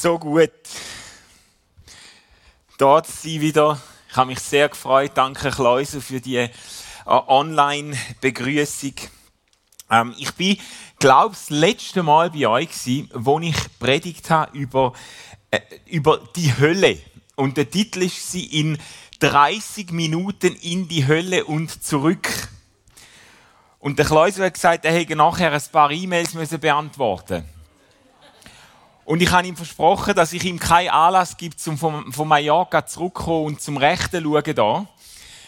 so gut, dort zu sein wieder. Ich habe mich sehr gefreut. Danke, Kleusel, für die äh, Online-Begrüßung. Ähm, ich bin, glaube ich, das letzte Mal bei euch gewesen, wo ich predigt habe über, äh, über die Hölle. Und der Titel ist sie in 30 Minuten in die Hölle und zurück. Und der Kleusel hat gesagt, er hätte nachher ein paar E-Mails beantworten müssen. Und ich habe ihm versprochen, dass ich ihm keinen Anlass gebe, um von, von Mallorca zurückzukommen und zum Rechten zu schauen. Da.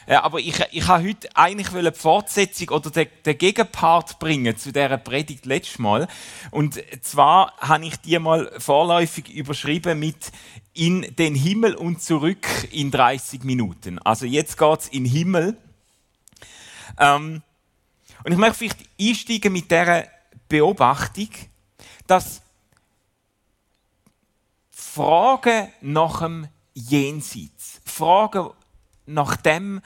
Äh, aber ich, ich habe heute eigentlich die Fortsetzung oder den, den Gegenpart bringen zu dieser Predigt letztes Mal. Und zwar habe ich die mal vorläufig überschrieben mit in den Himmel und zurück in 30 Minuten. Also jetzt geht es in den Himmel. Ähm, und ich möchte vielleicht einsteigen mit dieser Beobachtung, dass Fragen nach dem Jenseits, Fragen nach dem,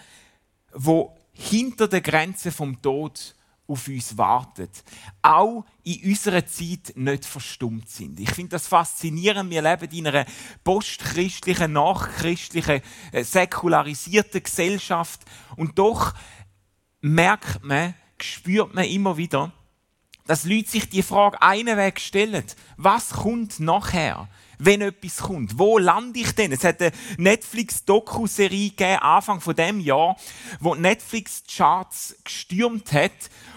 wo hinter der Grenze vom Tod auf uns wartet, auch in unserer Zeit nicht verstummt sind. Ich finde das faszinierend. Wir leben in einer postchristlichen, nachchristlichen, äh, säkularisierten Gesellschaft und doch merkt man, spürt man immer wieder, dass Leute sich die Frage einen Weg stellen. Was kommt nachher? Wenn etwas kommt. Wo lande ich denn? Es hat eine Netflix-Doku-Serie gegeben, Anfang von dem Jahr, wo Netflix Charts gestürmt hat.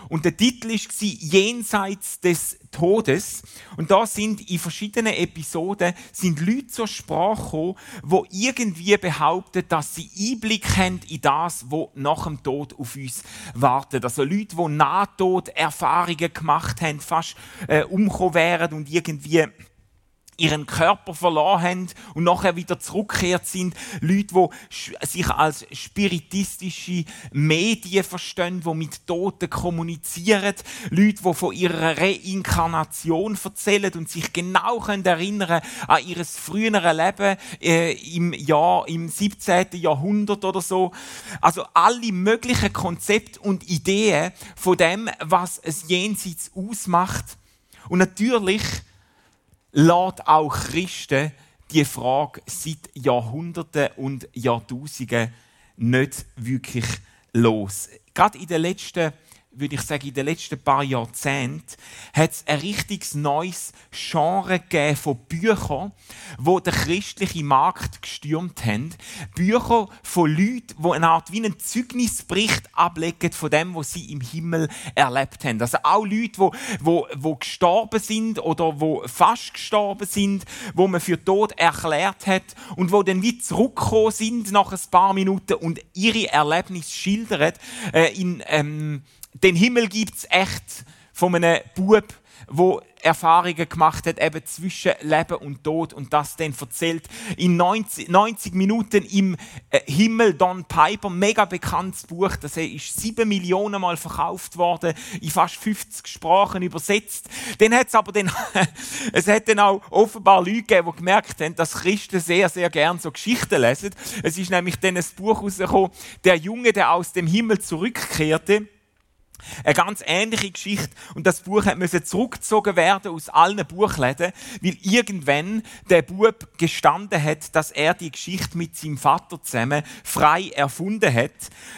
Und der Titel war Jenseits des Todes. Und da sind in verschiedenen Episoden sind Leute zur Sprache gekommen, die irgendwie behaupten, dass sie Einblick haben in das, was nach dem Tod auf uns wartet. Also Leute, die Nahtoderfahrungen gemacht haben, fast äh, umgekommen wären und irgendwie ihren Körper verloren haben und nachher wieder zurückgekehrt sind. Leute, die sich als spiritistische Medien verstehen, die mit Toten kommunizieren. Leute, die von ihrer Reinkarnation erzählen und sich genau können erinnern an ihr frühere Leben äh, im Jahr, im 17. Jahrhundert oder so. Also alle möglichen Konzepte und Ideen von dem, was es jenseits ausmacht. Und natürlich lässt auch Christen die Frage seit Jahrhunderten und Jahrtausenden nicht wirklich los. Gerade in den letzten würde ich sagen, in den letzten paar Jahrzehnten hat es ein richtiges neues Genre gegeben von Büchern, wo der christliche Markt gestürmt haben. Bücher von Leuten, die eine Art wie einen Zeugnisbericht ablegen von dem, was sie im Himmel erlebt haben. Also auch Leute, die, die gestorben sind oder die fast gestorben sind, wo man für tot erklärt hat und wo dann wie zurückgekommen sind nach ein paar Minuten und ihre Erlebnisse schildern äh, in ähm, den Himmel gibt es echt von einem Bub, wo Erfahrungen gemacht hat, eben zwischen Leben und Tod und das dann erzählt in 90, 90 Minuten im äh, Himmel Don Piper, mega bekanntes Buch, das ist sieben Millionen Mal verkauft worden, in fast 50 Sprachen übersetzt. Dann hat es aber dann, es hat dann auch offenbar Leute gegeben, die gemerkt haben, dass Christen sehr, sehr gern so Geschichten lesen. Es ist nämlich dann ein Buch rausgekommen, der Junge, der aus dem Himmel zurückkehrte, eine ganz ähnliche Geschichte. Und das Buch musste zurückgezogen werden aus allen Buchläden, weil irgendwann der Bub gestanden hat, dass er die Geschichte mit seinem Vater zusammen frei erfunden hat.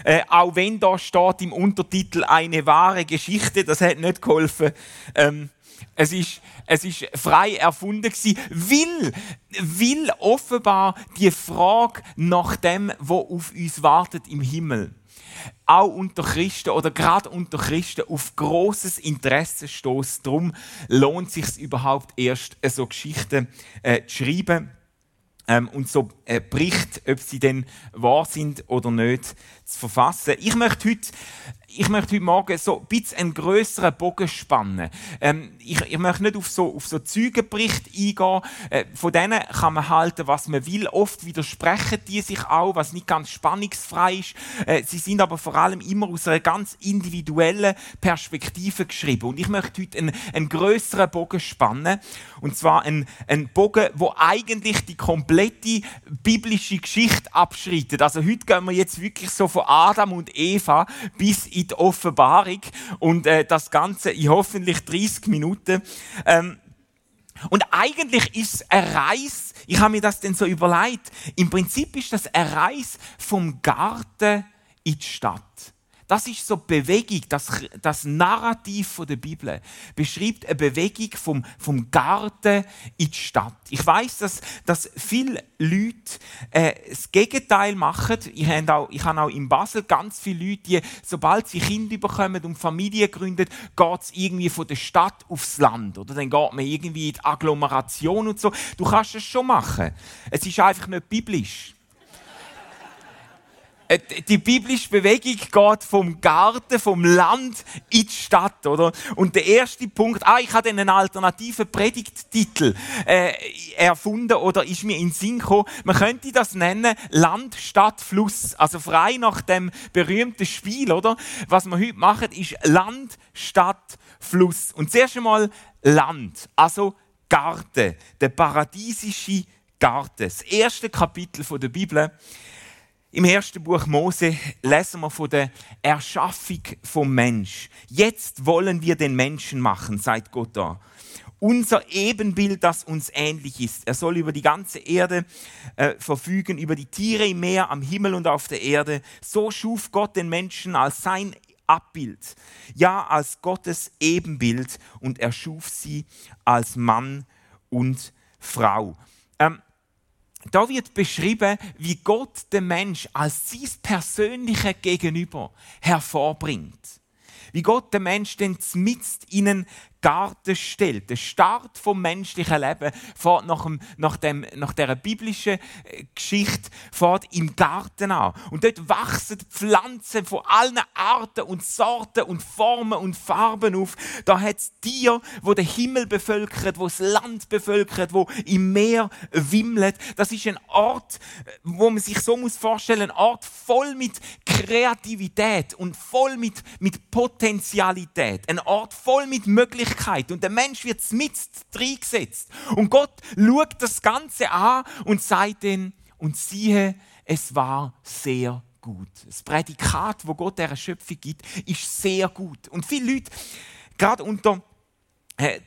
Äh, auch wenn da steht im Untertitel eine wahre Geschichte, das hat nicht geholfen. Ähm, es ist, es ist frei erfunden gewesen, weil, weil offenbar die Frage nach dem, wo auf uns wartet im Himmel, auch unter Christen oder gerade unter Christen auf großes Interesse stoßt. Darum lohnt es sich überhaupt erst, so Geschichten äh, zu schreiben ähm, und so äh, Bericht, ob sie denn wahr sind oder nicht, zu verfassen. Ich möchte heute ich möchte heute Morgen so ein bisschen einen grösseren Bogen spannen. Ähm, ich, ich möchte nicht auf so, auf so Zeugenberichte eingehen. Äh, von denen kann man halten, was man will. Oft widersprechen die sich auch, was nicht ganz spannungsfrei ist. Äh, sie sind aber vor allem immer aus einer ganz individuellen Perspektive geschrieben. Und ich möchte heute einen, einen grösseren Bogen spannen. Und zwar einen, einen Bogen, wo eigentlich die komplette biblische Geschichte abschreitet. Also heute gehen wir jetzt wirklich so von Adam und Eva bis in die Offenbarung und äh, das Ganze in hoffentlich 30 Minuten. Ähm, Und eigentlich ist es ein Reis, ich habe mir das denn so überlegt, im Prinzip ist das ein Reis vom Garten in die Stadt. Das ist so Bewegung, das, das Narrativ der Bibel beschreibt eine Bewegung vom, vom Garten in die Stadt. Ich weiß, dass, dass viele Leute äh, das Gegenteil machen. Ich habe, auch, ich habe auch in Basel ganz viele Leute, die, sobald sie Kinder bekommen und Familie gründen, geht es irgendwie von der Stadt aufs Land. Oder dann geht man irgendwie in die Agglomeration und so. Du kannst es schon machen. Es ist einfach nicht biblisch. Äh, die biblische Bewegung geht vom Garten, vom Land in die Stadt, oder? Und der erste Punkt, ah, ich habe einen alternativen Predigttitel äh, erfunden oder ist mir in den Sinn gekommen. Man könnte das nennen Land, Stadt, Fluss. Also frei nach dem berühmten Spiel, oder? Was wir heute machen, ist Land, Stadt, Fluss. Und zuerst einmal Land, also Garten, der paradiesische Garten. Das erste Kapitel der Bibel im ersten Buch Mose lesen wir von der Erschaffung vom Mensch. Jetzt wollen wir den Menschen machen, sagt Gott da. Unser Ebenbild, das uns ähnlich ist. Er soll über die ganze Erde äh, verfügen, über die Tiere im Meer, am Himmel und auf der Erde. So schuf Gott den Menschen als sein Abbild, ja als Gottes Ebenbild und er schuf sie als Mann und Frau. Ähm, da wird beschrieben, wie Gott den Mensch als sein persönliches Gegenüber hervorbringt. Wie Gott den Mensch dann mitten in einen Garten stellt. Der Start vom menschlichen Leben fährt nach, dem, nach, dem, nach dieser biblischen äh, Geschichte fährt im Garten an. Und dort wachsen Pflanzen von allen Arten und Sorten und Formen und Farben auf. Da hat es Tiere, wo der Himmel bevölkert, wo das Land bevölkert, wo im Meer wimmelt. Das ist ein Ort, wo man sich so muss vorstellen, ein Ort voll mit Kreativität und voll mit, mit Potentialität. Ein Ort voll mit Möglichkeiten Möglichkeit und der Mensch wird mit reingesetzt. Und Gott schaut das Ganze an und sagt dann, und siehe, es war sehr gut. Das Prädikat, wo Gott der Schöpfung gibt, ist sehr gut. Und viele Leute, gerade unter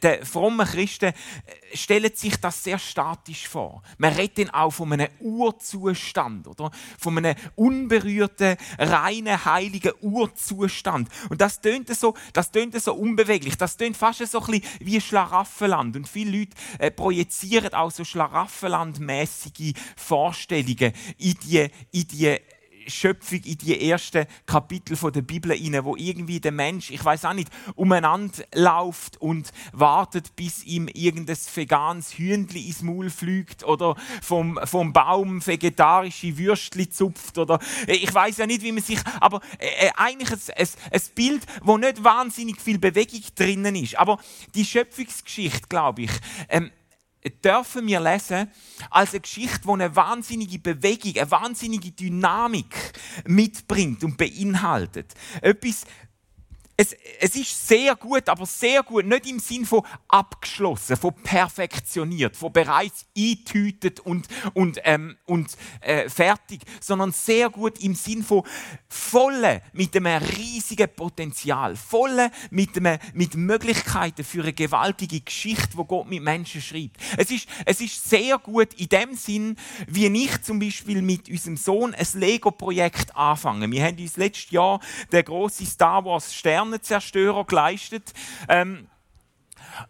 der frommen Christen äh, stellen sich das sehr statisch vor. Man redet dann auch von einem Urzustand, oder? Von einem unberührten, reinen, heiligen Urzustand. Und das tönt so, das tönt so unbeweglich. Das tönt fast so ein bisschen wie Schlaraffenland. Und viele Leute äh, projizieren auch so Schlaraffenland-mäßige Vorstellungen in die, in die Schöpfung in die ersten Kapitel der Bibel hinein, wo irgendwie der Mensch, ich weiß auch nicht, umeinander läuft und wartet, bis ihm irgendein veganes Hühnli ins Maul fliegt oder vom, vom Baum vegetarische Würstli zupft oder äh, ich weiß ja nicht, wie man sich, aber äh, äh eigentlich ein, ein, ein Bild, wo nicht wahnsinnig viel Bewegung drinnen ist. Aber die Schöpfungsgeschichte, glaube ich, ähm, dürfen wir lesen als eine Geschichte, die eine wahnsinnige Bewegung, eine wahnsinnige Dynamik mitbringt und beinhaltet. Etwas es, es ist sehr gut, aber sehr gut, nicht im Sinn von abgeschlossen, von perfektioniert, von bereits eintütet und, und, ähm, und äh, fertig, sondern sehr gut im Sinn von volle mit einem riesigen Potenzial, volle mit, mit Möglichkeiten für eine gewaltige Geschichte, wo Gott mit Menschen schreibt. Es ist, es ist sehr gut in dem Sinn, wie ich zum Beispiel mit unserem Sohn ein Lego-Projekt anfange. Wir haben uns letztes Jahr der große Star Wars Stern Sternenzerstörer geleistet. Ähm,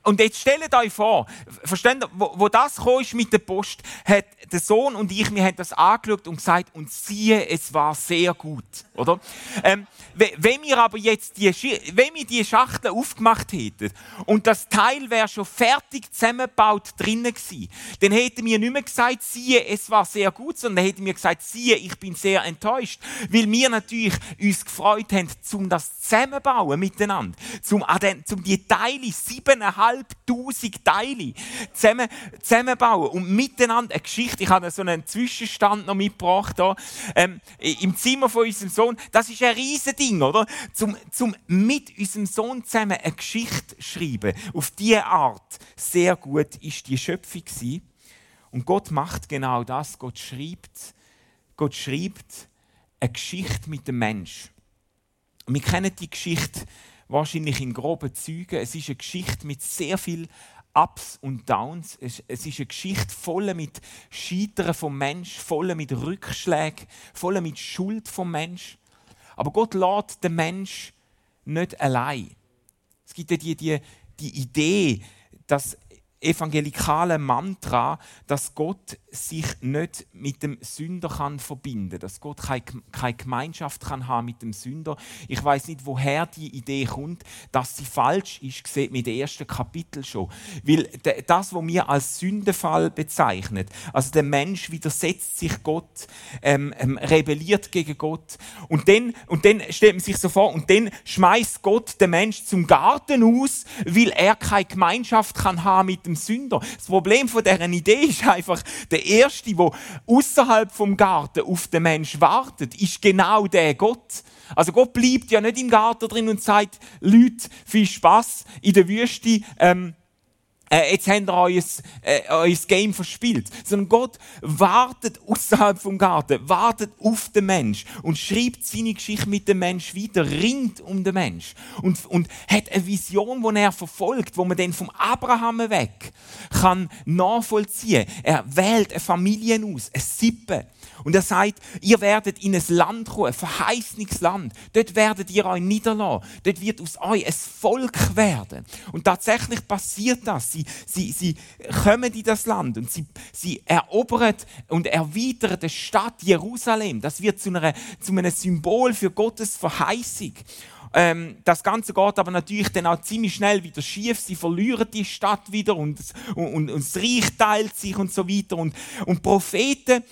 und jetzt stellt euch vor, versteht ihr, wo, wo das ist mit der Post, hat der Sohn und ich, wir haben das angeschaut und gesagt, und siehe, es war sehr gut, oder? Ähm, wenn wir aber jetzt die, wenn wir die Schachtel aufgemacht hätten und das Teil wäre schon fertig zusammengebaut drinnen gewesen, dann hätten wir nicht mehr gesagt, siehe, es war sehr gut, sondern hätten wir gesagt, siehe, ich bin sehr enttäuscht, weil wir natürlich uns gefreut haben, zum das zusammenbauen miteinander, zum, zum die Teile, siebeneinhalbtausend Teile zusammen, zusammenbauen und miteinander eine Geschichte, ich habe so einen Zwischenstand noch mitgebracht, da, ähm, im Zimmer von unserem Sohn, das ist ein riesen Ding, oder? Zum, zum mit unserem Sohn zusammen eine Geschichte schreiben. Auf diese Art sehr gut ist die Schöpfung gewesen. Und Gott macht genau das. Gott schreibt, Gott schreibt eine Geschichte mit dem Mensch. Wir kennen die Geschichte wahrscheinlich in groben Zügen. Es ist eine Geschichte mit sehr viel Ups und Downs. Es ist eine Geschichte voll mit Scheitern vom Mensch, voll mit Rückschlägen, voll mit Schuld vom Mensch. Aber Gott lädt den Mensch nicht allein. Es gibt ja die, die, die Idee, dass evangelikale Mantra, dass Gott sich nicht mit dem Sünder kann verbinden, dass Gott keine Gemeinschaft kann haben mit dem Sünder. Ich weiß nicht, woher die Idee kommt, dass sie falsch ist, sieht mit dem ersten Kapitel schon, weil das, was wir als Sündenfall bezeichnet, also der Mensch widersetzt sich Gott, ähm, ähm, rebelliert gegen Gott und dann und dann stellt man sich so vor und dann schmeißt Gott den Mensch zum Garten aus, weil er keine Gemeinschaft kann haben mit dem dem Sünder. Das Problem von dieser Idee ist einfach, der Erste, der außerhalb vom Garten auf den Mensch wartet, ist genau der Gott. Also Gott bleibt ja nicht im Garten drin und sagt, Leute, viel Spaß in der Wüste. Ähm, äh, jetzt habt ihr euer, äh, euer Game verspielt. Sondern Gott wartet außerhalb vom Garten, wartet auf den Mensch und schreibt seine Geschichte mit dem Mensch weiter, ringt um den Mensch und, und hat eine Vision, die er verfolgt, wo man dann vom Abraham weg kann nachvollziehen. Er wählt eine Familie aus, eine Sippe. Und er sagt, ihr werdet in ein Land kommen, ein verheißendes Land. Dort werdet ihr euch niederlassen. Dort wird aus euch ein Volk werden. Und tatsächlich passiert das. Sie, sie, sie kommen in das Land und sie, sie erobern und erweitern die Stadt Jerusalem. Das wird zu, einer, zu einem Symbol für Gottes Verheißung. Ähm, das Ganze geht aber natürlich dann auch ziemlich schnell wieder schief. Sie verlieren die Stadt wieder und, und, und, und das Reich teilt sich und so weiter. Und, und Propheten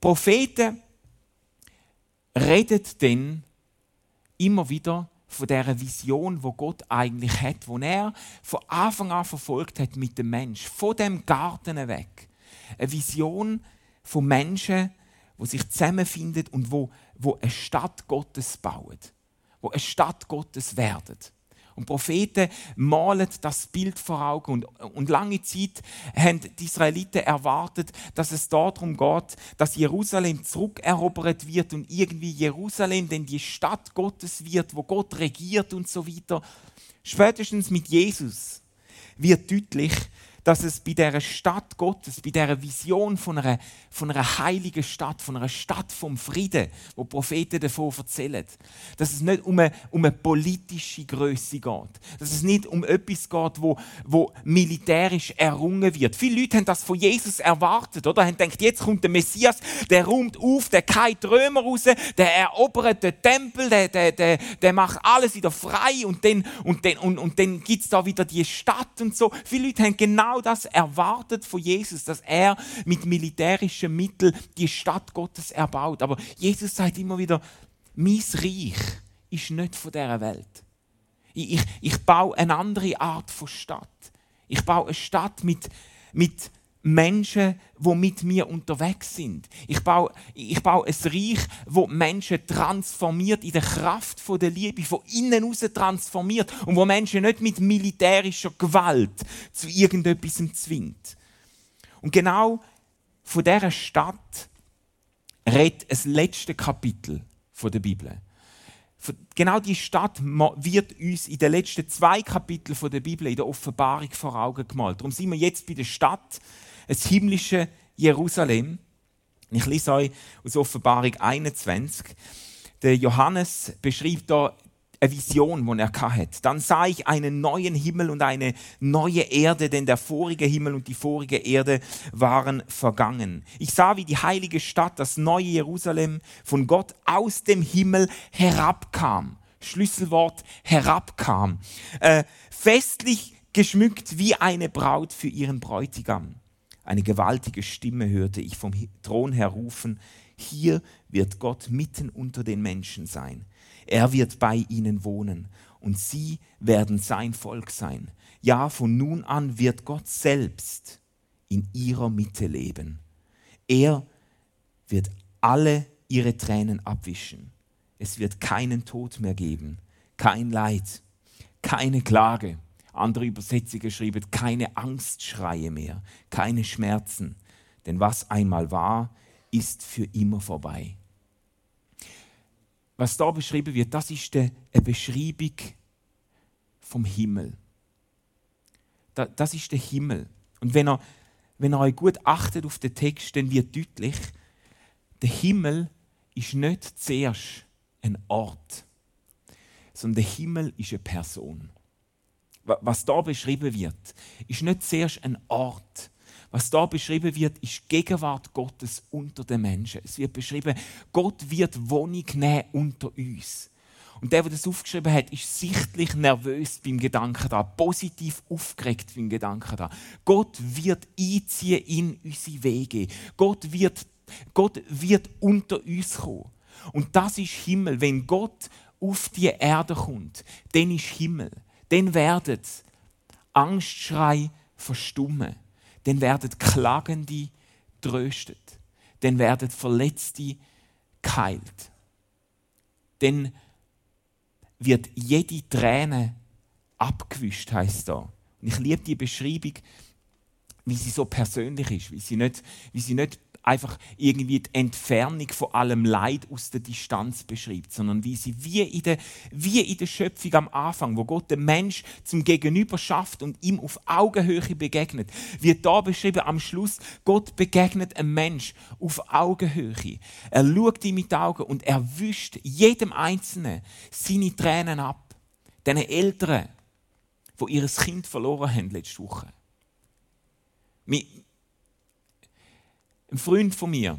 Propheten reden dann immer wieder von der Vision, wo Gott eigentlich hat, wo er von Anfang an verfolgt hat mit dem Mensch, von dem Garten weg. Eine Vision von Menschen, wo sich zusammenfinden und wo, wo eine Stadt Gottes bauen, wo eine Stadt Gottes werden. Und Propheten malen das Bild vor Augen. Und, und lange Zeit haben die Israeliten erwartet, dass es darum geht, dass Jerusalem zurückerobert wird und irgendwie Jerusalem denn die Stadt Gottes wird, wo Gott regiert und so weiter. Spätestens mit Jesus wird deutlich, dass es bei der Stadt Gottes, bei der Vision von einer, von einer heiligen Stadt, von einer Stadt vom Frieden, wo Propheten davon erzählen, dass es nicht um eine, um eine politische Größe geht, dass es nicht um etwas geht, wo, wo militärisch errungen wird. Viele Leute haben das von Jesus erwartet, oder? Haben gedacht, jetzt kommt der Messias, der räumt auf, der keilt Römer raus, der erobert den Tempel, der, der, der, der macht alles wieder frei und dann, und dann, und, und dann gibt es da wieder die Stadt und so. Viele Leute haben genau genau das erwartet von Jesus, dass er mit militärischen Mitteln die Stadt Gottes erbaut. Aber Jesus sagt immer wieder, mein Reich ist nicht von dieser Welt. Ich, ich, ich baue eine andere Art von Stadt. Ich baue eine Stadt mit, mit Menschen, die mit mir unterwegs sind. Ich baue, ich baue ein Reich, wo Menschen transformiert in der Kraft der Liebe, von innen heraus transformiert und wo Menschen nicht mit militärischer Gewalt zu irgendetwas zwingt. Und genau von dieser Stadt redet das letzte Kapitel der Bibel. Genau die Stadt wird uns in den letzten zwei Kapiteln der Bibel, in der Offenbarung vor Augen gemalt. Darum sind wir jetzt bei der Stadt, das himmlische Jerusalem. Ich lese euch aus Offenbarung 21. Der Johannes beschreibt da eine Vision, die er hat. Dann sah ich einen neuen Himmel und eine neue Erde, denn der vorige Himmel und die vorige Erde waren vergangen. Ich sah, wie die heilige Stadt, das neue Jerusalem, von Gott aus dem Himmel herabkam. Schlüsselwort herabkam. Äh, festlich geschmückt wie eine Braut für ihren Bräutigam. Eine gewaltige Stimme hörte ich vom Thron her rufen, hier wird Gott mitten unter den Menschen sein. Er wird bei ihnen wohnen und sie werden sein Volk sein. Ja, von nun an wird Gott selbst in ihrer Mitte leben. Er wird alle ihre Tränen abwischen. Es wird keinen Tod mehr geben, kein Leid, keine Klage andere Übersetzungen schreiben, keine Angstschreie mehr, keine Schmerzen. Denn was einmal war, ist für immer vorbei. Was da beschrieben wird, das ist eine Beschreibung vom Himmel. das ist der Himmel. Und wenn ihr, wenn ihr euch gut achtet auf den Text, dann wird deutlich, der Himmel ist nicht zuerst ein Ort, sondern der Himmel ist eine Person. Was da beschrieben wird, ist nicht zuerst ein Ort. Was da beschrieben wird, ist Gegenwart Gottes unter den Menschen. Es wird beschrieben, Gott wird Wohnung nehmen unter uns. Und der, der das aufgeschrieben hat, ist sichtlich nervös beim Gedanken da, positiv aufgeregt beim Gedanken da. Gott wird einziehen in unsere Wege. Gott wird, Gott wird unter uns kommen. Und das ist Himmel. Wenn Gott auf die Erde kommt, dann ist Himmel. Dann werden Angstschrei verstummen. Dann werden Klagende tröstet. Dann werden Verletzte geheilt. Dann wird jede Träne abgewischt, heißt da. Und ich liebe die Beschreibung, wie sie so persönlich ist, wie sie nicht, wie sie nicht einfach irgendwie die Entfernung von allem Leid aus der Distanz beschreibt, sondern wie sie wie in der, wie in der Schöpfung am Anfang, wo Gott den Mensch zum Gegenüber schafft und ihm auf Augenhöhe begegnet, wird da beschrieben am Schluss, Gott begegnet einem Mensch auf Augenhöhe. Er schaut ihm mit Augen und er wischt jedem Einzelnen seine Tränen ab. Den Eltern, die ihr Kind verloren haben letzte Woche ein Freund von mir,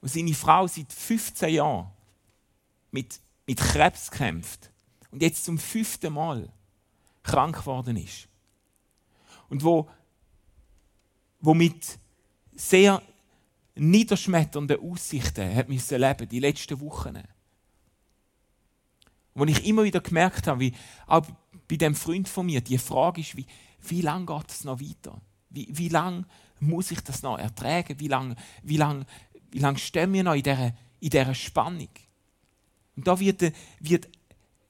wo seine Frau seit 15 Jahren mit, mit Krebs kämpft und jetzt zum fünften Mal krank geworden ist. Und wo, wo mit sehr niederschmetternden Aussichten hat müssen leben, die letzten Wochen. Wo ich immer wieder gemerkt habe, wie auch bei dem Freund von mir, die Frage ist, wie, wie lange geht es noch weiter? Wie, wie lange muss ich das noch ertragen? Wie lange wie lang, wie lang stehen wir noch in dieser, in dieser Spannung? Und da wird, wird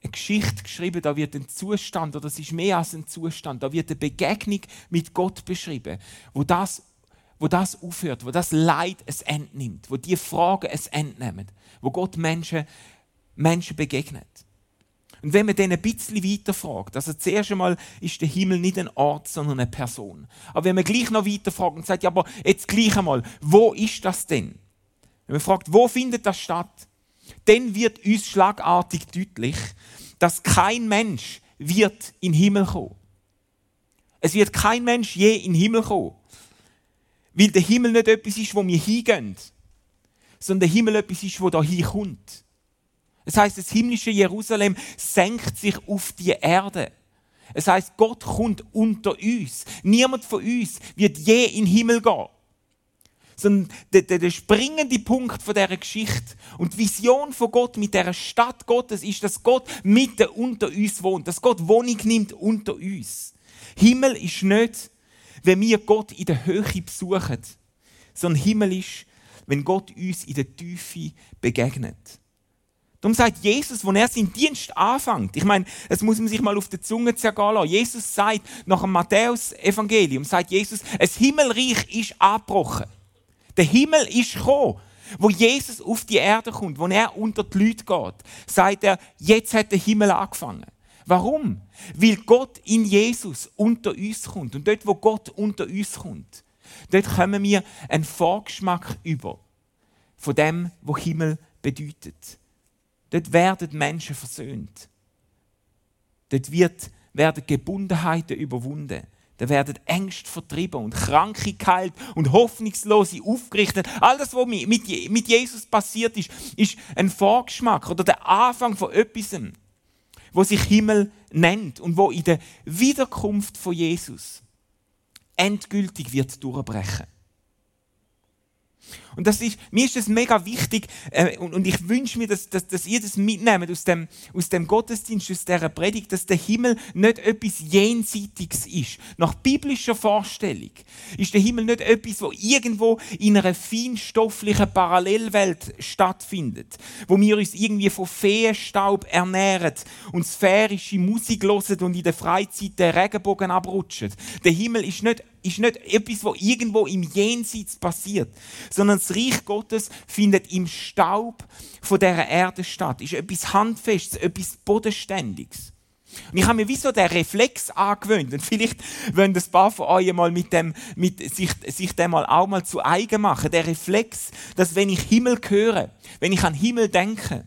eine Geschichte geschrieben, da wird ein Zustand, oder es ist mehr als ein Zustand, da wird eine Begegnung mit Gott beschrieben, wo das, wo das aufhört, wo das Leid es entnimmt, wo die Fragen es entnehmen, wo Gott Menschen, Menschen begegnet. Und wenn man dann ein bisschen weiter fragt, also zuerst einmal ist der Himmel nicht ein Ort, sondern eine Person. Aber wenn man gleich noch weiter fragt und sagt, ja, aber jetzt gleich einmal, wo ist das denn? Wenn man fragt, wo findet das statt? Dann wird uns schlagartig deutlich, dass kein Mensch wird in den Himmel kommen. Es wird kein Mensch je in den Himmel kommen. Weil der Himmel nicht etwas ist, wo wir hingehen, sondern der Himmel etwas ist, wo da hinkommt. Das heißt, das himmlische Jerusalem senkt sich auf die Erde. Es heißt, Gott kommt unter uns. Niemand von uns wird je in den Himmel gehen. Sondern der, der, springende Punkt von dieser Geschichte und die Vision von Gott mit der Stadt Gottes ist, dass Gott mitten unter uns wohnt, dass Gott Wohnung nimmt unter uns. Himmel ist nicht, wenn wir Gott in der Höhe besuchen, sondern Himmel ist, wenn Gott uns in der Tiefe begegnet. Darum sagt Jesus, wo er seinen Dienst anfängt, ich meine, das muss man sich mal auf der Zunge zergehen lassen. Jesus sagt, nach dem Matthäus-Evangelium, sagt Jesus, ein Himmelreich ist abgebrochen. Der Himmel ist gekommen. Wo Jesus auf die Erde kommt, wo er unter die Leute geht, sagt er, jetzt hat der Himmel angefangen. Warum? Weil Gott in Jesus unter uns kommt. Und dort, wo Gott unter uns kommt, dort kommen wir einen Vorgeschmack über von dem, was Himmel bedeutet. Dort werden Menschen versöhnt. Dort wird, werden Gebundenheiten überwunden. Da werden Ängste vertrieben und Kranke und Hoffnungslose aufgerichtet. Alles, was mit Jesus passiert ist, ist ein Vorgeschmack oder der Anfang von etwas, wo sich Himmel nennt und wo in der Wiederkunft von Jesus endgültig wird durchbrechen. Und das ist, mir ist das mega wichtig äh, und, und, ich wünsche mir, dass, dass, dass, ihr das mitnehmt aus dem, aus dem Gottesdienst, aus dieser Predigt, dass der Himmel nicht etwas Jenseitiges ist. Nach biblischer Vorstellung ist der Himmel nicht etwas, wo irgendwo in einer feinstofflichen Parallelwelt stattfindet, wo wir uns irgendwie von Feenstaub ernähren und sphärische Musik hören und in der Freizeit den Regenbogen abrutschen. Der Himmel ist nicht ist nicht etwas, was irgendwo im Jenseits passiert, sondern das Reich Gottes findet im Staub von der Erde statt. Ist etwas Handfestes, etwas Bodenständiges. Und ich habe mir wie so den Reflex angewöhnt. Und vielleicht wollen ein paar von euch mal mit dem, mit sich, sich dem mal auch mal zu eigen machen. Der Reflex, dass wenn ich Himmel höre, wenn ich an Himmel denke,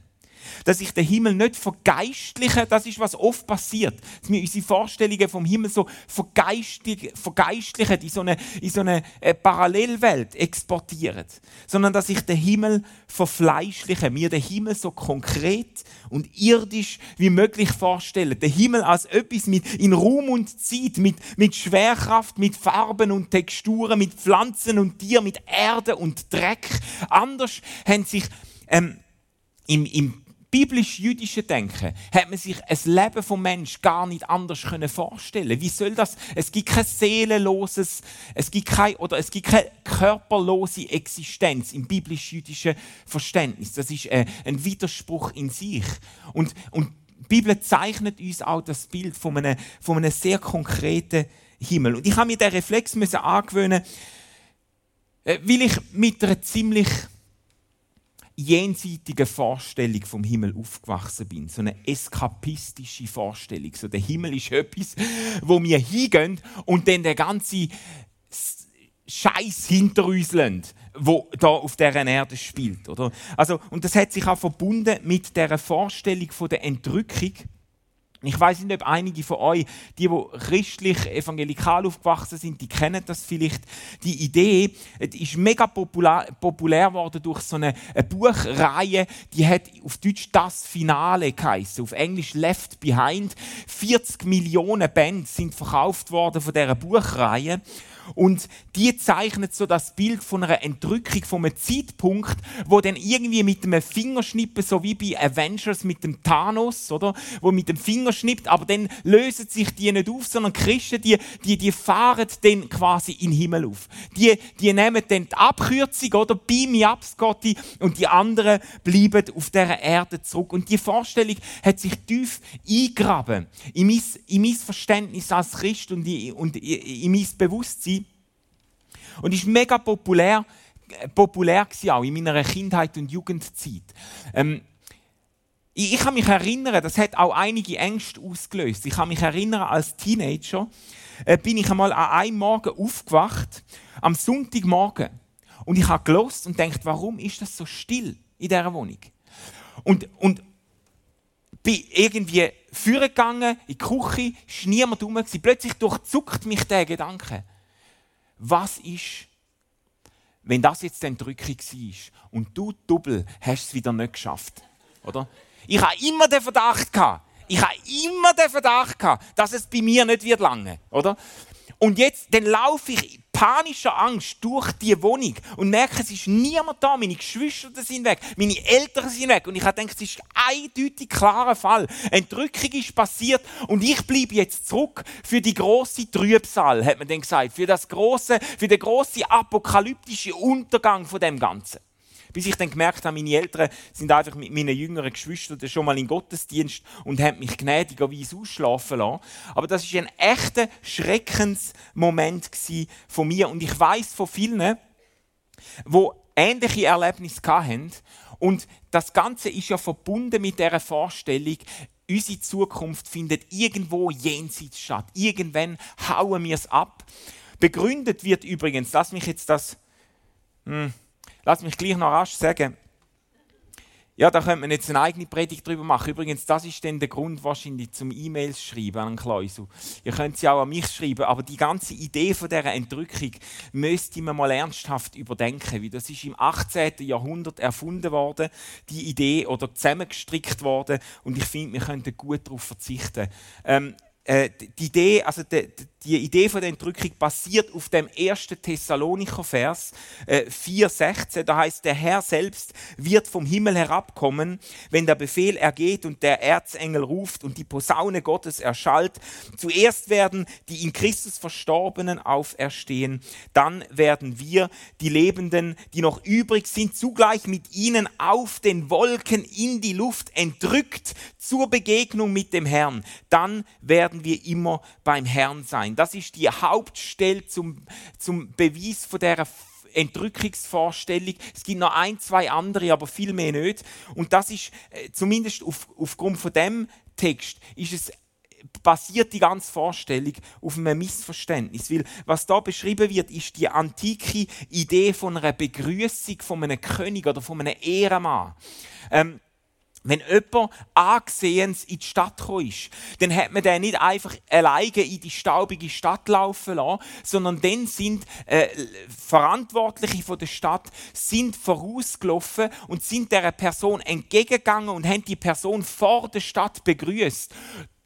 dass ich den Himmel nicht vergeistliche, das ist, was oft passiert, dass wir unsere Vorstellungen vom Himmel so vergeistlichen, in so eine, in so eine äh, Parallelwelt exportieren, sondern dass ich den Himmel verfleischliche, mir den Himmel so konkret und irdisch wie möglich vorstelle. Den Himmel als etwas mit in Raum und Zeit, mit, mit Schwerkraft, mit Farben und Texturen, mit Pflanzen und Tieren, mit Erde und Dreck. Anders haben sich ähm, im, im biblisch-jüdischen Denken hat man sich ein Leben vom Mensch gar nicht anders können vorstellen. Wie soll das? Es gibt kein seelenloses, es gibt kein, oder es gibt keine körperlose Existenz im biblisch-jüdischen Verständnis. Das ist äh, ein Widerspruch in sich. Und, und die Bibel zeichnet uns auch das Bild von einem, von einem sehr konkreten Himmel. Und ich habe mir den Reflex müssen angewöhnen, äh, weil ich mit einer ziemlich jenseitigen Vorstellung vom Himmel aufgewachsen bin. So eine eskapistische Vorstellung. So der Himmel ist etwas, wo wir hingehen und dann der ganze Scheiß hinter uns lassen, wo da auf der Erde spielt, oder? Also und das hat sich auch verbunden mit der Vorstellung von der Entrückung ich weiß nicht, ob einige von euch, die, die christlich, evangelikal aufgewachsen sind, die kennen das vielleicht. Die Idee die ist mega populär, populär worden durch so eine, eine, Buchreihe, die hat auf Deutsch das Finale geheißen, auf Englisch Left Behind. 40 Millionen Bands sind verkauft worden von dieser Buchreihe. Und die zeichnet so das Bild von einer Entrückung, von einem Zeitpunkt, wo dann irgendwie mit einem Fingerschnippen, so wie bei Avengers mit dem Thanos, oder? Wo mit dem Finger schnippt, aber dann lösen sich die nicht auf, sondern Christen, die, die, die fahren dann quasi in den Himmel auf. Die, die nehmen dann die Abkürzung, oder? Beam me up, Scotty, und die anderen bleiben auf dieser Erde zurück. Und die Vorstellung hat sich tief eingraben in mein, in mein Verständnis als Christ und in, und in mein Bewusstsein und ist mega populär, äh, populär auch in meiner Kindheit und Jugendzeit. Ähm, ich, ich kann mich erinnern, das hat auch einige Ängste ausgelöst. Ich kann mich erinnern, als Teenager äh, bin ich einmal an einem Morgen aufgewacht, am Sonntagmorgen. Und ich habe gelost und denkt, warum ist das so still in dieser Wohnung? Und, und bin irgendwie vorgegangen in die Küche, ist niemand rum. Plötzlich durchzuckt mich der Gedanke was ist, wenn das jetzt die Entrückung war und du Double hast es wieder nicht geschafft, oder? Ich habe immer den Verdacht gehabt, ich habe immer den Verdacht gehabt, dass es bei mir nicht wird lange, oder? Und jetzt, dann laufe ich panischer Angst durch die Wohnung und merke, es ist niemand da. Meine Geschwister sind weg, meine Eltern sind weg. Und ich habe gedacht, es ist ein eindeutig klarer Fall. Entrückung ist passiert und ich bleibe jetzt zurück für die große Trübsal, hat man dann gesagt. Für, das große, für den großen apokalyptischen Untergang von dem Ganzen. Bis ich dann gemerkt habe, meine Eltern sind einfach mit meinen jüngeren Geschwistern schon mal in Gottesdienst und haben mich gnädigerweise ausschlafen lassen. Aber das war ein echter Schreckensmoment von mir. Und ich weiß von vielen, wo ähnliche Erlebnisse hatten. Und das Ganze ist ja verbunden mit der Vorstellung, unsere Zukunft findet irgendwo jenseits statt. Irgendwann hauen wir es ab. Begründet wird übrigens, lass mich jetzt das. Hm, Lass mich gleich noch rasch sagen. Ja, da könnte man jetzt eine eigene Predigt drüber machen. Übrigens, das ist dann der Grund wahrscheinlich zum E-Mails schreiben an einen Klausel. Ihr könnt sie auch an mich schreiben, aber die ganze Idee von dieser Entrückung müsste man mal ernsthaft überdenken, weil das ist im 18. Jahrhundert erfunden worden, die Idee, oder zusammengestrickt worden und ich finde, wir könnten gut darauf verzichten. Ähm, äh, die Idee, also die, die Idee von der Entrückung basiert auf dem ersten Thessalonicher Vers äh, 4,16. Da heißt, der Herr selbst wird vom Himmel herabkommen, wenn der Befehl ergeht und der Erzengel ruft und die Posaune Gottes erschallt. Zuerst werden die in Christus Verstorbenen auferstehen. Dann werden wir, die Lebenden, die noch übrig sind, zugleich mit ihnen auf den Wolken in die Luft entrückt zur Begegnung mit dem Herrn. Dann werden wir immer beim Herrn sein sein. Das ist die Hauptstelle zum, zum Beweis von dieser Entrückungsvorstellung. Es gibt noch ein, zwei andere, aber viel mehr nicht. Und das ist, äh, zumindest auf, aufgrund von dem Text, ist es basiert die ganze Vorstellung auf einem Missverständnis. Weil was da beschrieben wird, ist die antike Idee von einer Begrüßung von einem König oder von einem Ehrenmann. Ähm, wenn jemand angesehens in die Stadt gekommen ist, dann hat man den nicht einfach alleine in die staubige Stadt laufen lassen, sondern dann sind äh, Verantwortliche von der Stadt sind vorausgelaufen und sind der Person entgegengegangen und haben die Person vor der Stadt begrüßt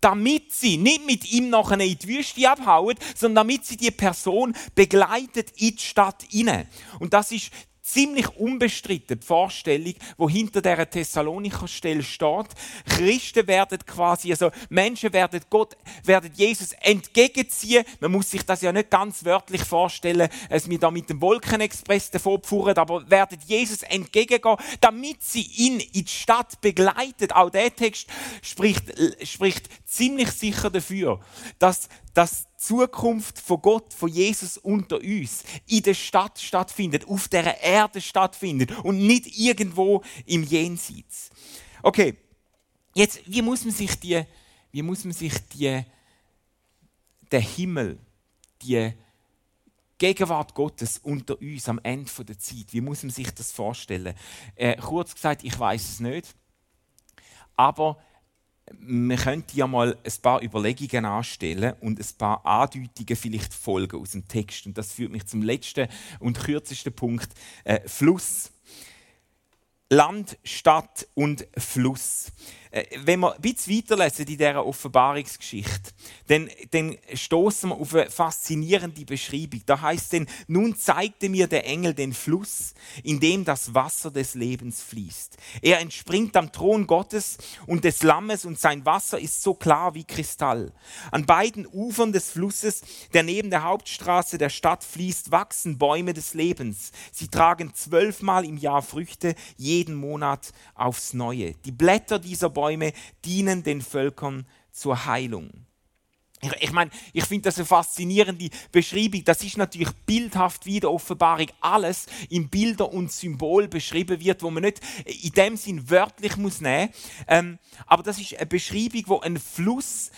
damit sie nicht mit ihm nachher in die Wüste abhauen, sondern damit sie die Person begleitet in die Stadt hinein. Und das ist ziemlich unbestritten die Vorstellung, wo hinter der Thessalonicher Stelle steht. Christen werden quasi, also Menschen werden Gott, werden Jesus entgegenziehen. Man muss sich das ja nicht ganz wörtlich vorstellen, als wir da mit dem Wolkenexpress davor fuhren, aber werden Jesus entgegengehen, damit sie ihn in die Stadt begleitet. Auch der Text spricht, spricht ziemlich sicher dafür, dass dass die Zukunft von Gott, von Jesus unter uns in der Stadt stattfindet, auf der Erde stattfindet und nicht irgendwo im Jenseits. Okay, jetzt, wie muss man sich die, wie muss man sich die, der Himmel, die Gegenwart Gottes unter uns am Ende der Zeit, wie muss man sich das vorstellen? Äh, kurz gesagt, ich weiß es nicht, aber man könnte ja mal ein paar Überlegungen anstellen und ein paar Andeutungen vielleicht folgen aus dem Text. Und das führt mich zum letzten und kürzesten Punkt: äh, Fluss. Land, Stadt und Fluss. Äh, wenn wir ein bisschen weiterlesen in dieser Offenbarungsgeschichte, dann, dann stoßen wir auf eine faszinierende Beschreibung. Da heißt es, nun zeigte mir der Engel den Fluss, in dem das Wasser des Lebens fließt. Er entspringt am Thron Gottes und des Lammes und sein Wasser ist so klar wie Kristall. An beiden Ufern des Flusses, der neben der Hauptstraße der Stadt fließt, wachsen Bäume des Lebens. Sie tragen zwölfmal im Jahr Früchte, jeden Monat aufs Neue. Die Blätter dieser Bäume Bäume dienen den Völkern zur Heilung. Ich, ich meine, ich finde das eine faszinierende Beschreibung. Das ist natürlich bildhaft wie der Offenbarung alles in Bilder und Symbol beschrieben wird, wo man nicht in dem Sinn wörtlich muss nehmen. Ähm, aber das ist eine Beschreibung, wo ein Fluss,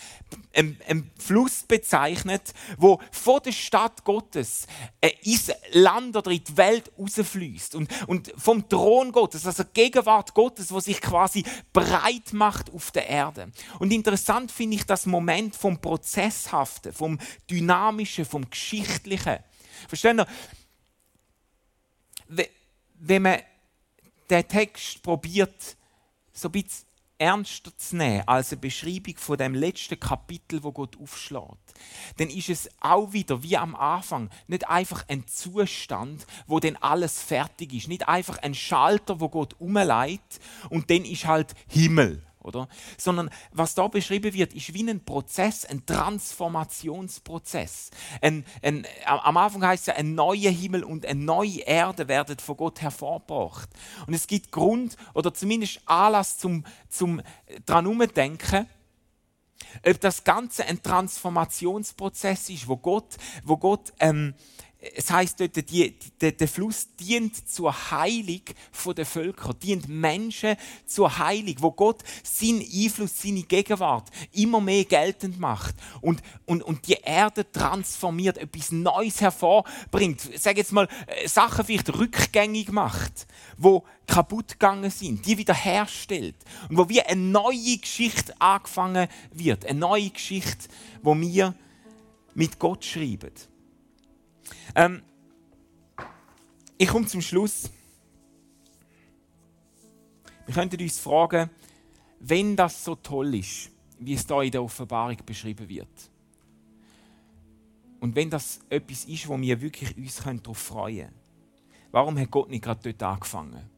ein, ein Fluss bezeichnet, wo von der Stadt Gottes äh, ins Land oder in die Welt rausfließt und, und vom Thron Gottes, also Gegenwart Gottes, wo sich quasi breit macht auf der Erde. Und interessant finde ich das Moment vom Prozesshaften, vom Dynamischen, vom Geschichtlichen. Verstehen ihr? Wenn man den Text probiert, so ein bisschen ernster zu nehmen als eine Beschreibung von dem letzten Kapitel, wo Gott aufschlägt, dann ist es auch wieder wie am Anfang nicht einfach ein Zustand, wo dann alles fertig ist, nicht einfach ein Schalter, wo Gott umleitet und dann ist halt Himmel oder? Sondern was da beschrieben wird, ist wie ein Prozess, ein Transformationsprozess. Ein, ein, am Anfang heißt es ja, ein neuer Himmel und eine neue Erde werden von Gott hervorgebracht. Und es gibt Grund oder zumindest Anlass zum, zum dran umdenken, ob das Ganze ein Transformationsprozess ist, wo Gott, wo Gott ähm, es heißt dort, die, die, der Fluss dient zur Heilung der Völker, dient Menschen zur Heilung, wo Gott seinen Einfluss, seine Gegenwart immer mehr geltend macht und, und, und die Erde transformiert, etwas Neues hervorbringt. Sag jetzt mal, äh, Sachen vielleicht rückgängig macht, wo kaputt gegangen sind, die wiederherstellt und wo wie eine neue Geschichte angefangen wird, eine neue Geschichte, wo wir mit Gott schreiben. Ähm, ich komme zum Schluss. Wir könnten uns fragen, wenn das so toll ist, wie es da in der Offenbarung beschrieben wird. Und wenn das etwas ist, wo wir wirklich uns darauf freuen können, warum hat Gott nicht gerade dort angefangen?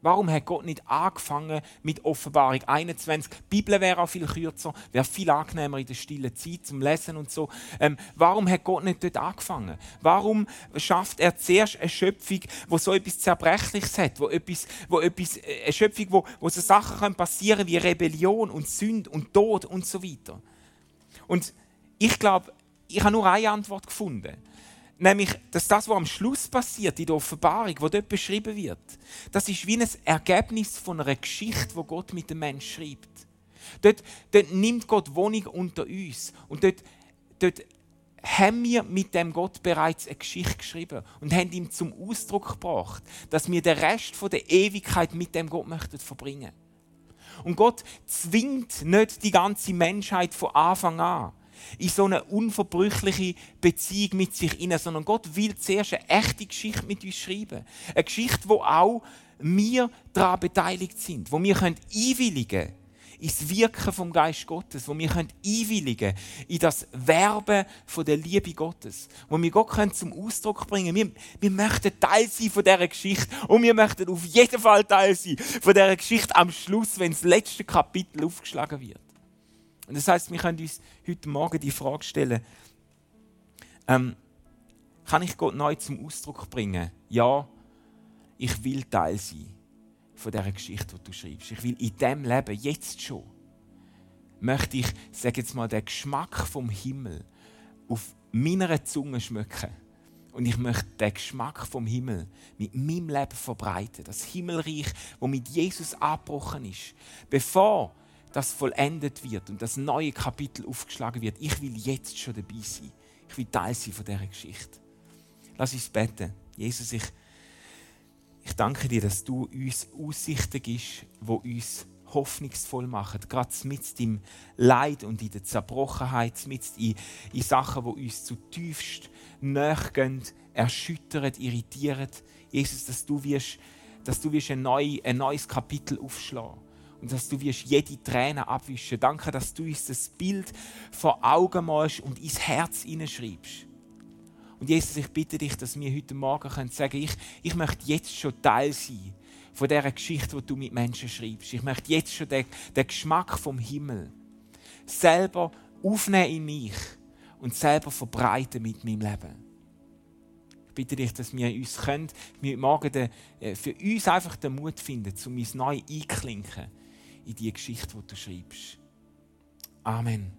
Warum hat Gott nicht angefangen mit Offenbarung 21? Die Bibel wäre auch viel kürzer, wäre viel angenehmer in der stillen Zeit zum Lesen und so. Ähm, warum hat Gott nicht dort angefangen? Warum schafft er zuerst eine Schöpfung, wo so etwas Zerbrechliches hat, wo etwas, wo etwas, äh, eine Schöpfung, wo, wo so Sachen passieren können wie Rebellion und Sünde und Tod und so weiter? Und ich glaube, ich habe nur eine Antwort gefunden. Nämlich, dass das, was am Schluss passiert, in der Offenbarung, wo dort beschrieben wird, das ist wie ein Ergebnis von einer Geschichte, wo Gott mit dem Menschen schreibt. Dort, dort nimmt Gott Wohnung unter uns. Und dort, dort haben wir mit dem Gott bereits eine Geschichte geschrieben und haben ihm zum Ausdruck gebracht, dass wir den Rest der Ewigkeit mit dem Gott möchten verbringen. Und Gott zwingt nicht die ganze Menschheit von Anfang an in so eine unverbrüchliche Beziehung mit sich hinein, sondern Gott will zuerst eine echte Geschichte mit uns schreiben. Eine Geschichte, wo auch wir daran beteiligt sind, wo wir einwilligen können ins Wirken vom Geist Gottes, wo wir einwilligen können in das Werben von der Liebe Gottes, wo wir Gott können zum Ausdruck bringen wir, wir möchten Teil sein von dieser Geschichte und wir möchten auf jeden Fall Teil sein von dieser Geschichte am Schluss, wenn das letzte Kapitel aufgeschlagen wird. Und das heißt, wir können uns heute Morgen die Frage stellen, ähm, kann ich Gott neu zum Ausdruck bringen? Ja, ich will Teil sein von dieser Geschichte, die du schreibst. Ich will in diesem Leben, jetzt schon, möchte ich, sage jetzt mal, den Geschmack vom Himmel auf meiner Zunge schmücken. Und ich möchte den Geschmack vom Himmel mit meinem Leben verbreiten. Das Himmelreich, wo mit Jesus abgebrochen ist. Bevor das vollendet wird und das neue Kapitel aufgeschlagen wird. Ich will jetzt schon dabei sein. Ich will Teil sein von dieser Geschichte. Lass uns beten. Jesus, ich, ich danke dir, dass du uns Aussichten gibst, wo uns hoffnungsvoll machen. Gerade mit im Leid und in der Zerbrochenheit, mit in, in Sachen, wo uns zutiefst nachgehen, erschüttern, irritieren. Jesus, dass du wirst, dass du wirst ein, neu, ein neues Kapitel aufschlagen und dass du wirst jede Träne abwischen. Danke, dass du uns das Bild vor Augen malst und ins Herz hineinschreibst. Und Jesus, ich bitte dich, dass wir heute Morgen können sagen ich, ich möchte jetzt schon Teil sein von dieser Geschichte, die du mit Menschen schreibst. Ich möchte jetzt schon den, den Geschmack vom Himmel selber aufnehmen in mich und selber verbreiten mit meinem Leben. Ich bitte dich, dass wir uns können, wir morgen den, äh, für uns einfach den Mut finden, um uns neu einklinken in die Geschichte, die du schreibst. Amen.